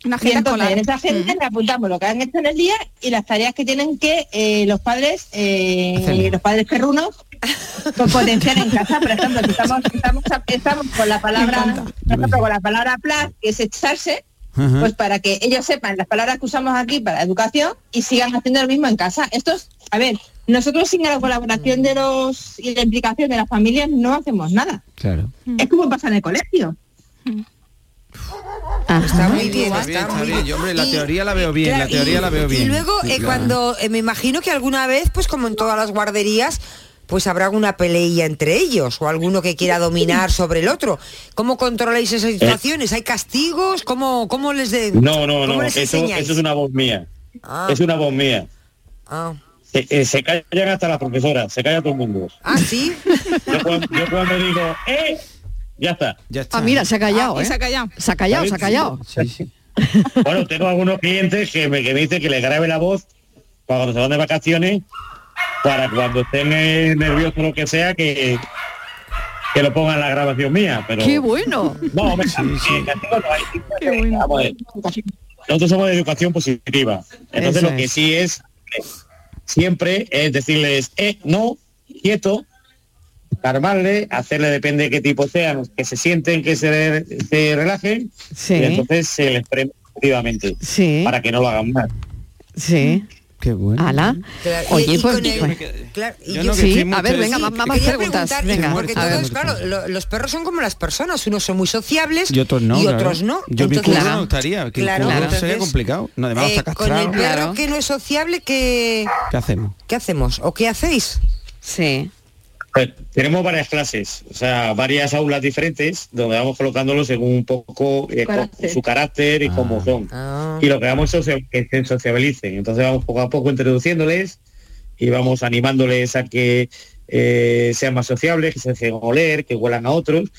Una Y agenda entonces, escolar. en esa agenda le apuntamos lo que han hecho en el día y las tareas que tienen que eh, los padres, eh, los padres perrunos, pues, potenciar en casa. Por ejemplo, si estamos, estamos, estamos con la palabra, por ejemplo, con la palabra plas, que es echarse, Ajá. pues para que ellos sepan las palabras que usamos aquí para educación y sigan haciendo lo mismo en casa. Esto es, a ver, nosotros sin la colaboración de los y la implicación de las familias no hacemos nada. Claro. Es como pasa en el colegio. Está muy bien, Está está bien, está muy bien. bien. Yo, hombre, la Y- teoría la veo bien, Claro, la teoría y- la veo bien. Y luego, Sí, eh, claro. cuando eh, me imagino que alguna vez, pues como en todas las guarderías, pues habrá una peleilla entre ellos o alguno que quiera dominar sobre el otro. ¿Cómo controláis esas situaciones? ¿Hay castigos? ¿Cómo, cómo les de No, no, no, eso, eso es una voz mía. Ah. Es una voz mía. Ah. Se, eh, se callan hasta las profesoras, se calla todo el mundo. Ah, sí. Yo cuando, yo cuando digo, ¡eh! Ya está. Ya está. Ah, mira, se ha callado, Ah, ¿eh? se ha callado. Se ha callado, se ha callado. Sí, sí. Bueno, tengo algunos clientes que me, que me dicen que les grabe la voz para cuando se van de vacaciones, para cuando estén eh, nerviosos o lo que sea, que, que lo pongan la grabación mía. Pero ¡Qué bueno! No, hombre, eh, castigo no hay. A ver. Nosotros somos de educación positiva. Entonces Eso lo que es. sí es siempre es decirles, eh, no, quieto, calmarle, hacerle depende de qué tipo sean, que se sienten, que se, se relajen, Sí. y entonces se les premia positivamente Sí. para que no lo hagan más. Sí. Qué bueno. Ala. Claro, y- Oye, y pues, con el- pues- claro, y Yo yo- no, sí, a ver, venga, interesado. más, más Quería preguntas. preguntar, Venga, porque a ver. todos, claro, lo- los perros son como las personas, unos son muy sociables Y otros no. y claro. otros no. Yo mi Entonces- curro no gustaría, que Claro, el entonces, sería complicado. No, además eh, está con el perro Claro. que no es sociable, ¿qué, ¿Qué hacemos? ¿qué hacemos? ¿O qué hacéis? Sí. Pues, tenemos varias clases, o sea, varias aulas diferentes donde vamos colocándolos según un poco eh, Carácter. su carácter y Ah. cómo son. Ah. Y lo que vamos es que se sociabilicen. Entonces vamos poco a poco introduciéndoles y vamos animándoles a que eh, sean más sociables, que se dejen oler, que huelan a otros.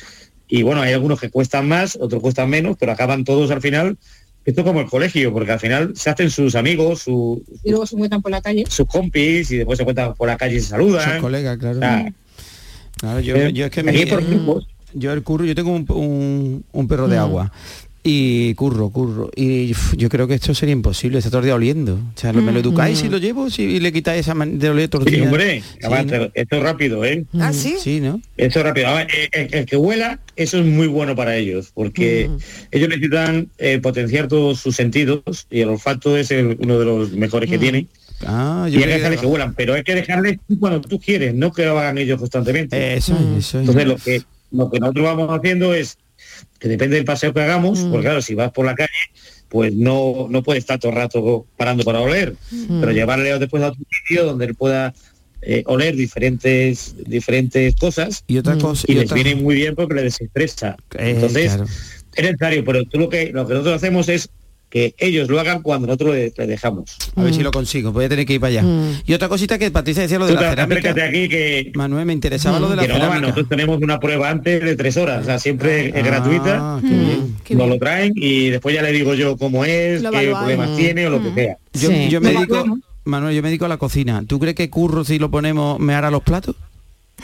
Y bueno, hay algunos que cuestan más, otros cuestan menos, pero acaban todos al final. Esto es como el colegio, porque al final se hacen sus amigos, su- Y luego se encuentran por la calle. sus compis y después se encuentran por la calle y se saludan. Son colegas, claro. O sea, Claro, yo, Eh, yo es que me, grupos. yo el curro, yo tengo un, un- un perro de agua y curro, curro. Y uf, yo creo que esto sería imposible, está todo el día oliendo. O sea, lo- me lo educáis y lo llevo si y le quitáis esa de oler Sí, días. hombre, esto es rápido, ¿eh? ¿Ah, sí? Sí, ¿no? Esto es rápido. Además, eh, el, el que huela, eso es muy bueno para ellos, porque ellos necesitan eh, potenciar todos sus sentidos y el olfato es el- uno de los mejores que tienen. Ah, Y hay que dejarles que huelan, pero hay que dejarles cuando tú quieres, no que lo hagan ellos constantemente. Eso, eso es. Entonces lo que lo que nosotros vamos haciendo es que depende del paseo que hagamos, porque claro, si vas por la calle, pues no, no puede estar todo el rato parando para oler, pero llevarle después a otro sitio donde él pueda eh, oler diferentes diferentes cosas y otra cosa y, y les otra- viene muy bien porque le desestresa. Eh, Entonces, claro. es necesario, pero tú lo que lo que nosotros hacemos es que ellos lo hagan cuando nosotros le, le dejamos. A ver si lo consigo, voy a tener que ir para allá. Y otra cosita que Patricia decía lo de Tú la cerámica. aquí que Manuel, me interesaba lo de la que no, cerámica. nosotros tenemos una prueba antes de tres horas, o sea, siempre es Ah, gratuita. qué bien. Nos lo traen y después ya le digo yo cómo es, Lo qué problemas tiene o lo que sea. Yo, yo me dedico, Manuel, yo me dedico a la cocina. ¿Tú crees que curro si lo ponemos me hará los platos?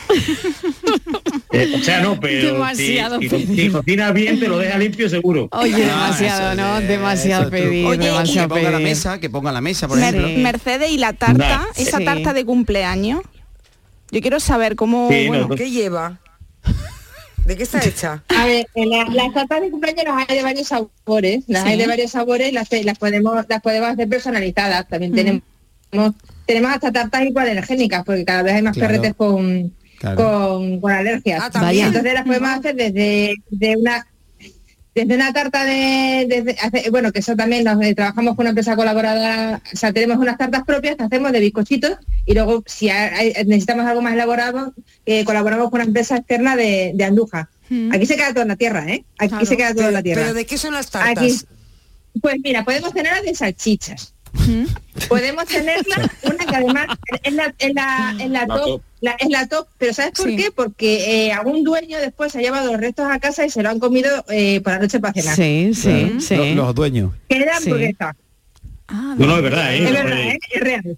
Eh, o sea, no, pero Demasiado si, si, pedido. si cocinas bien te lo deja limpio seguro. Oye, demasiado, ¿no? Demasiado pedir, Oye, y- demasiado que ponga la mesa, que ponga la mesa, por Mer- ejemplo. Mercedes y la tarta, esa Sí. tarta de cumpleaños. Yo quiero saber cómo. Sí, bueno, no, ¿Qué lleva? ¿De qué está hecha? A ver, la- las tartas de cumpleaños las hay de varios sabores, las Sí. hay de varios sabores, las, las podemos las podemos hacer personalizadas. También tenemos tenemos hasta tartas hipoalergénicas, porque cada vez hay más Claro. perretes con, Claro. con, con alergias. Ah, también. Entonces las podemos hacer desde de una desde una tarta de, desde hace- bueno que eso también nos eh, trabajamos con una empresa colaboradora o sea tenemos unas tartas propias que hacemos de bizcochitos y luego si hay- necesitamos algo más elaborado eh, colaboramos con una empresa externa de, de Andújar aquí se queda todo en la tierra eh aquí Claro. se queda todo en la tierra ¿Pero de qué son las tartas? Aquí- pues mira podemos tenerla de salchichas podemos tenerla una que además es la, es la, es la La top, top. La- es la top pero ¿sabes por Sí. qué? porque eh, algún dueño después se ha llevado los restos a casa y se lo han comido eh, por la noche para cenar Sí, sí, sí. Los, dueños. queda Sí. hamburguesa ah, No, no, es verdad, ¿eh? es verdad ¿eh? es real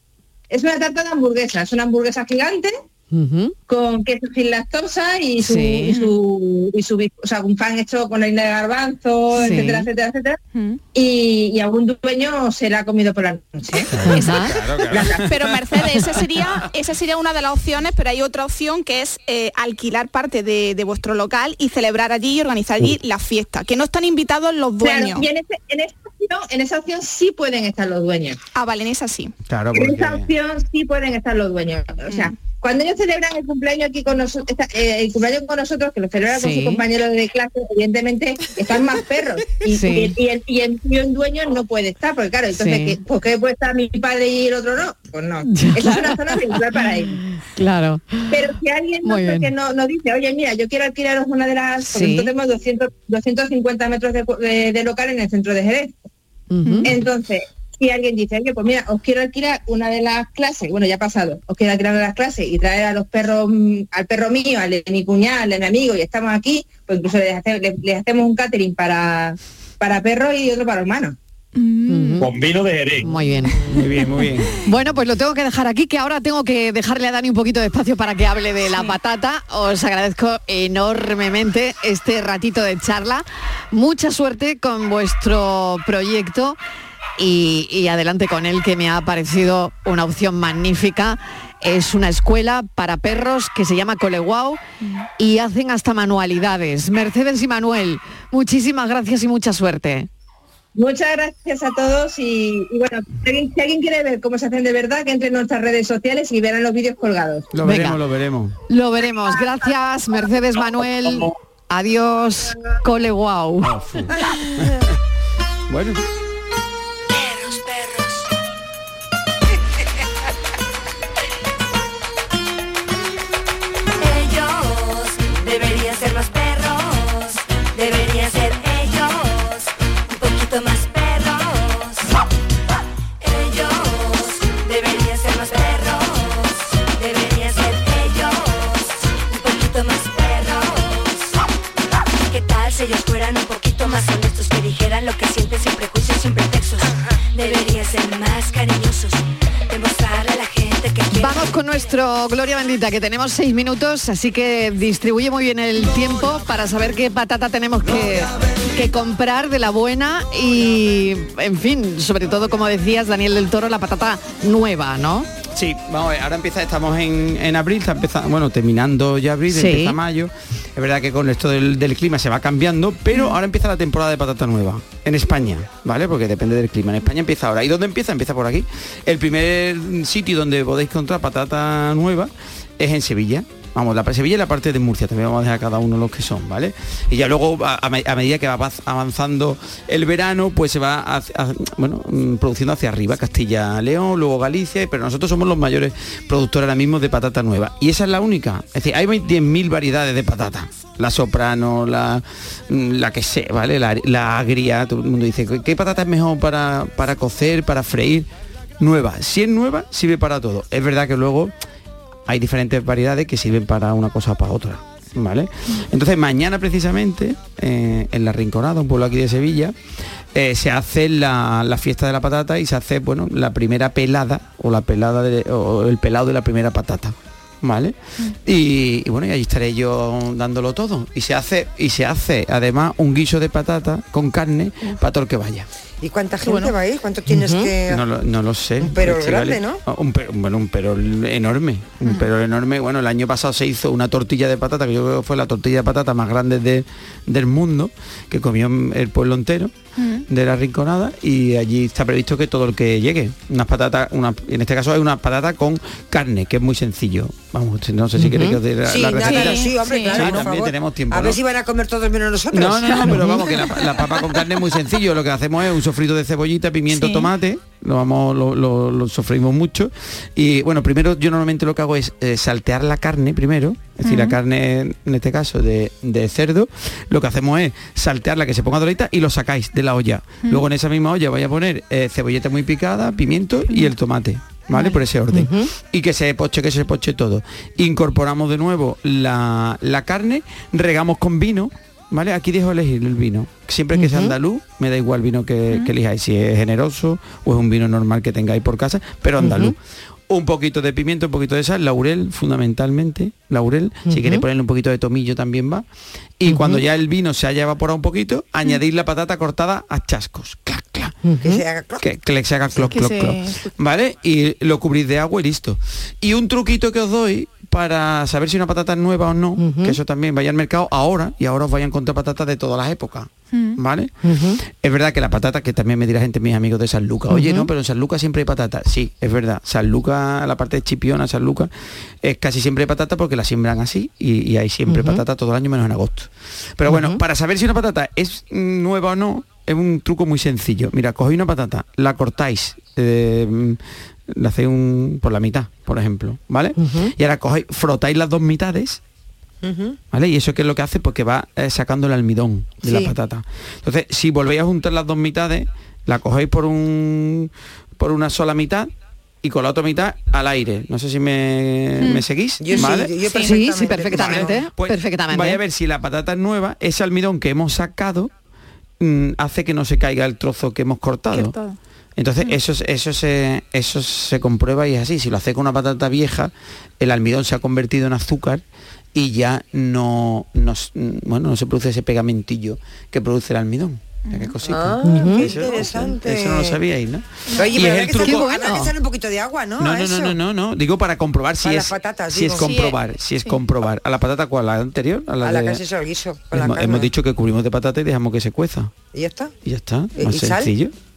es una tarta de hamburguesa es una hamburguesa gigante Ujú. con queso sin lactosa y su, Sí. y su, y su o sea, un pan hecho con harina de garbanzo, Sí. etcétera, etcétera, etcétera. Mm. Y, y algún dueño se la ha comido por la noche. ¿eh? Pero Mercedes, esa sería, esa sería una de las opciones, pero hay otra opción que es eh, alquilar parte de, de vuestro local y celebrar allí y organizar allí la fiesta, que no están invitados los Claro, dueños. y en, ese- en esa opción, en esa opción sí pueden estar los dueños. Ah, vale, en esa sí. Claro, En esa opción sí pueden estar los dueños. O sea, cuando ellos celebran el cumpleaños aquí con nosotros, el cumpleaños con nosotros, que lo celebran con sus compañeros de clase, evidentemente están más perros. Y, Sí. y, y el, y el- y dueño no puede estar, porque claro, entonces, Sí. ¿qué- ¿por qué puede estar mi padre y el otro no? Pues no. Esa es una zona regular para ellos. Claro. Pero si alguien no, que no, nos dice, oye, mira, yo quiero alquilaros una de las... Porque nosotros tenemos 200, 250 metros de, de- de local en el centro de Jerez. Entonces, si alguien dice, oye, pues mira, os quiero alquilar una de las clases, bueno, ya ha pasado, os quiero alquilar una de las clases y traer a los perros, mm, al perro mío, al de mi cuñada, al de mi amigo, y estamos aquí, pues incluso les, hace- les- les hacemos un catering para, para perros y otro para hermanos. Ujú. Con vino de Jerez. Muy bien. Muy bien, muy bien. Bueno, pues lo tengo que dejar aquí, que ahora tengo que dejarle a Dani un poquito de espacio para que hable de la patata. Os agradezco enormemente este ratito de charla. Mucha suerte con vuestro proyecto y, y adelante con él, que me ha parecido una opción magnífica. Es una escuela para perros que se llama Coleguau y hacen hasta manualidades. Mercedes y Manuel, muchísimas gracias y mucha suerte. Muchas gracias a todos y, y bueno, si alguien, si alguien quiere ver cómo se hacen de verdad, que entre en nuestras redes sociales y verán los vídeos colgados. Lo Venga. veremos, lo veremos. Lo veremos. Gracias, Mercedes Manuel. Adiós, cole wow. Bueno. Gloria Bendita, que tenemos seis minutos, así que distribuye muy bien el tiempo para saber qué patata tenemos que, que comprar de la buena y, en fin, sobre todo, como decías, Daniel del Toro, la patata nueva, ¿no? Sí, vamos a ver, ahora empieza, estamos en, en abril, está empezando, bueno, terminando ya abril, Sí. empieza mayo. Es verdad que con esto del, del clima se va cambiando, pero ahora empieza la temporada de patata nueva en España, ¿vale? Porque depende del clima. En España empieza ahora. ¿Y dónde empieza? Empieza por aquí. El primer sitio donde podéis encontrar patata nueva es en Sevilla. Vamos, la Sevilla y la parte de Murcia, también vamos a dejar cada uno los que son, ¿vale? Y ya luego, a, a me- a medida que va avanzando el verano, pues se va, bueno, mm, produciendo hacia arriba, Castilla-León, luego Galicia, pero nosotros somos los mayores productores ahora mismo de patata nueva. Y esa es la única. Es decir, hay 10.000 variedades de patata. La soprano, la, mm, la que sé, ¿vale? La, la agria, todo el mundo dice, ¿qué- ¿qué patata es mejor para, para cocer, para freír? Nueva. Si es nueva, sirve para todo. Es verdad que luego hay diferentes variedades que sirven para una cosa o para otra. ¿Vale? Entonces mañana precisamente, eh, en La Rinconada, un pueblo aquí de Sevilla, eh, se hace la, la fiesta de la patata y se hace, bueno, la primera pelada o la pelada de- o el pelado de la primera patata. ¿Vale? Y, y bueno, y allí estaré yo dándolo todo. Y se hace, y se hace además un guiso de patata con carne para todo el que vaya. ¿Y cuánta gente va a ir? ¿Cuánto tienes que...? No lo, no lo sé. Un perol grande, ¿no? Un perol, bueno, un perol enorme. Un perol enorme. Bueno, el año pasado se hizo una tortilla de patata, que yo creo que fue la tortilla de patata más grande de- del mundo, que comió el pueblo entero de la Rinconada y allí está previsto que todo el que llegue, unas patatas, una, en este caso hay unas patatas con carne, que es muy sencillo. Vamos, no sé si queréis que os dé la, Sí, la receta. sí, hombre, claro, por también favor. tenemos tiempo. A ¿no? ver si van a comer todos menos nosotros. No, no, no, pero vamos, que la, la papa con carne es muy sencillo. Lo que hacemos es un sofrito de cebollita, pimiento, Sí. tomate. Lo vamos, lo, lo- lo sofreímos mucho. Y bueno, primero yo normalmente lo que hago es eh, saltear la carne primero. Es decir, la carne, en este caso, de, de cerdo. Lo que hacemos es saltearla, que se ponga dorita y lo sacáis de la olla. Luego en esa misma olla voy a poner eh, cebolleta muy picada, pimiento y el tomate. ¿Vale? Por ese orden. Y que se poche, que se poche todo. Incorporamos de nuevo la, la carne, regamos con vino, ¿vale? Aquí dejo elegir el vino. Siempre que sea andaluz, me da igual el vino que, que elijáis, si es generoso o es un vino normal que tengáis por casa, pero andaluz. Un poquito de pimiento, un poquito de sal, laurel fundamentalmente, laurel. Si queréis ponerle un poquito de tomillo también va. Y cuando ya el vino se haya evaporado un poquito, añadís la patata cortada a chascos. Clac, clac. Que se haga cloc. Que, que se haga cloc, que cloc, se cloc. escuche. ¿Vale? Y lo cubrís de agua y listo. Y un truquito que os doy para saber si una patata es nueva o no, que eso también vaya al mercado ahora y ahora os vayan a encontrar patatas de todas las épocas. ¿Vale? Es verdad que la patata, que también me dirá gente, mis amigos de San Lucas, oye, no, pero en San Lucas siempre hay patata. Sí, es verdad. San Lucas, la parte de Chipiona, San Lucas, es casi siempre hay patata porque la siembran así y, y hay siempre patata todo el año menos en agosto. Pero bueno, para saber si una patata es mm, nueva o no, es un truco muy sencillo. Mira, cogéis una patata, la cortáis, eh, la hacéis un, por la mitad, por ejemplo, ¿vale? Y ahora cogéis, frotáis las dos mitades, ¿vale? Y eso qué es lo que hace, porque va eh, sacando el almidón de Sí. la patata. Entonces, si volvéis a juntar las dos mitades, la cogéis por un por una sola mitad y con la otra mitad al aire. No sé si me, Mm. me seguís. Yo ¿vale? yo Sí, sí, sí, perfectamente. Pues perfectamente. Vaya a ver si la patata es nueva, ese almidón que hemos sacado mm, hace que no se caiga el trozo que hemos cortado. Cortado. Entonces eso, es- eso, se, eso se comprueba y es así. Si lo hace con una patata vieja, el almidón se ha convertido en azúcar y ya no, no bueno, no se produce ese pegamentillo que produce el almidón. Qué cosita. Ah, qué Eso- interesante. Eso no lo sabíais, ¿no? Oye, Y pero es el que, truco- habrá que echarle un poquito de agua, ¿no? No, no, no, no, no, no. Digo para comprobar si es patatas, si es comprobar, si es comprobar. A la patata cuál, la anterior, a la, A la de- que el guiso, hemos, hemos dicho que cubrimos de patata y dejamos que se cueza. ¿Y ya está? Y ya está, ¿Y- más y sal?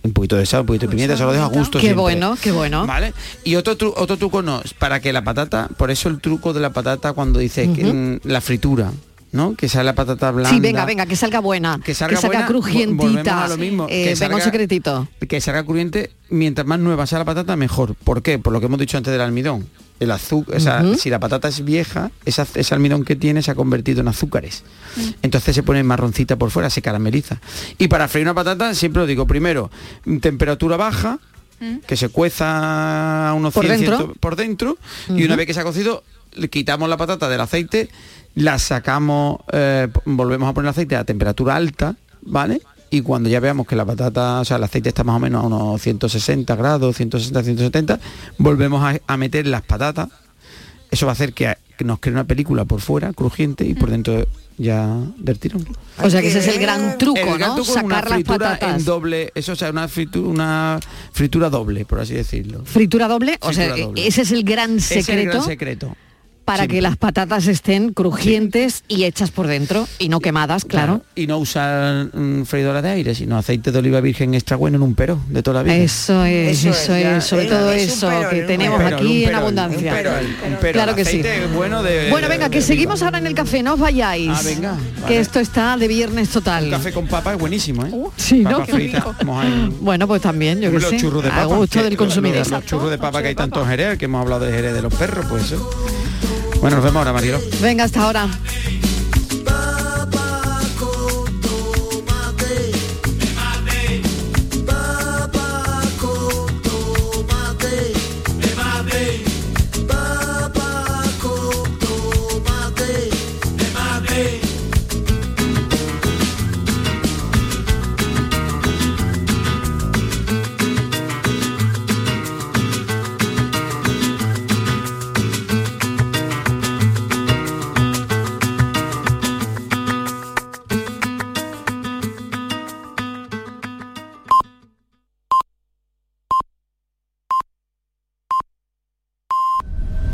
Un poquito de sal, un poquito de pimienta, eso lo deja a gusto Qué siempre. bueno, qué bueno. ¿Vale? Y otro, tru- otro truco no, es para que la patata, por eso el truco de la patata cuando dice que, mm, la fritura, ¿no? Que sale la patata blanca. Sí, venga, venga, que salga buena, que salga salga, buena, crujientita. a lo mismo, Eh, que venga, un salga- secretito. que salga crujiente, mientras más nueva sea la patata, mejor. ¿Por qué? Por lo que hemos dicho antes del almidón. El azúcar, si la patata es vieja, esa- ese almidón que tiene se ha convertido en azúcares. Entonces se pone marroncita por fuera, se carameliza. Y para freír una patata, siempre lo digo, primero, mm, temperatura baja, que se cueza a unos Por 100, dentro. 100 por dentro, y una vez que se ha cocido, le quitamos la patata del aceite, la sacamos, eh, volvemos a poner el aceite a temperatura alta, ¿vale? Y cuando ya veamos que la patata, o sea, el aceite está más o menos a unos 160 grados, 160, 170, volvemos a, a meter las patatas. Eso va a hacer que, que nos cree una película por fuera, crujiente, y por dentro ya del tirón. O sea que ese es el gran truco, El gran ¿no? es una Sacar las fritura patatas. en doble, eso o sea, una fritura, una fritura doble, por así decirlo. Fritura doble, o sea, Fritura doble. ese es el gran Ese es el secreto. gran secreto. Para que las patatas estén crujientes y hechas por dentro y no quemadas, claro. Y no usar mm, freidora de aire, sino aceite de oliva virgen extra bueno en un pero de toda la vida. Eso es, Eso eso, es, ya, sobre todo es eso perol, que tenemos perol, aquí en abundancia. un perol, un perol. Claro que sí. Bueno de- Bueno, de- venga, que de seguimos ahora en el café, no os vayáis. Ah, venga, Que esto está de viernes total. Un café con papa es buenísimo, ¿eh? sí, ¿no? Frita, Bueno, pues también, yo que los sé. churros de a gusto del consumidor. Los, churros de papa que hay tanto en Jerez, que hemos hablado de Jerez de los perros, pues eso. Bueno, nos vemos ahora, Marielo. Venga, hasta ahora.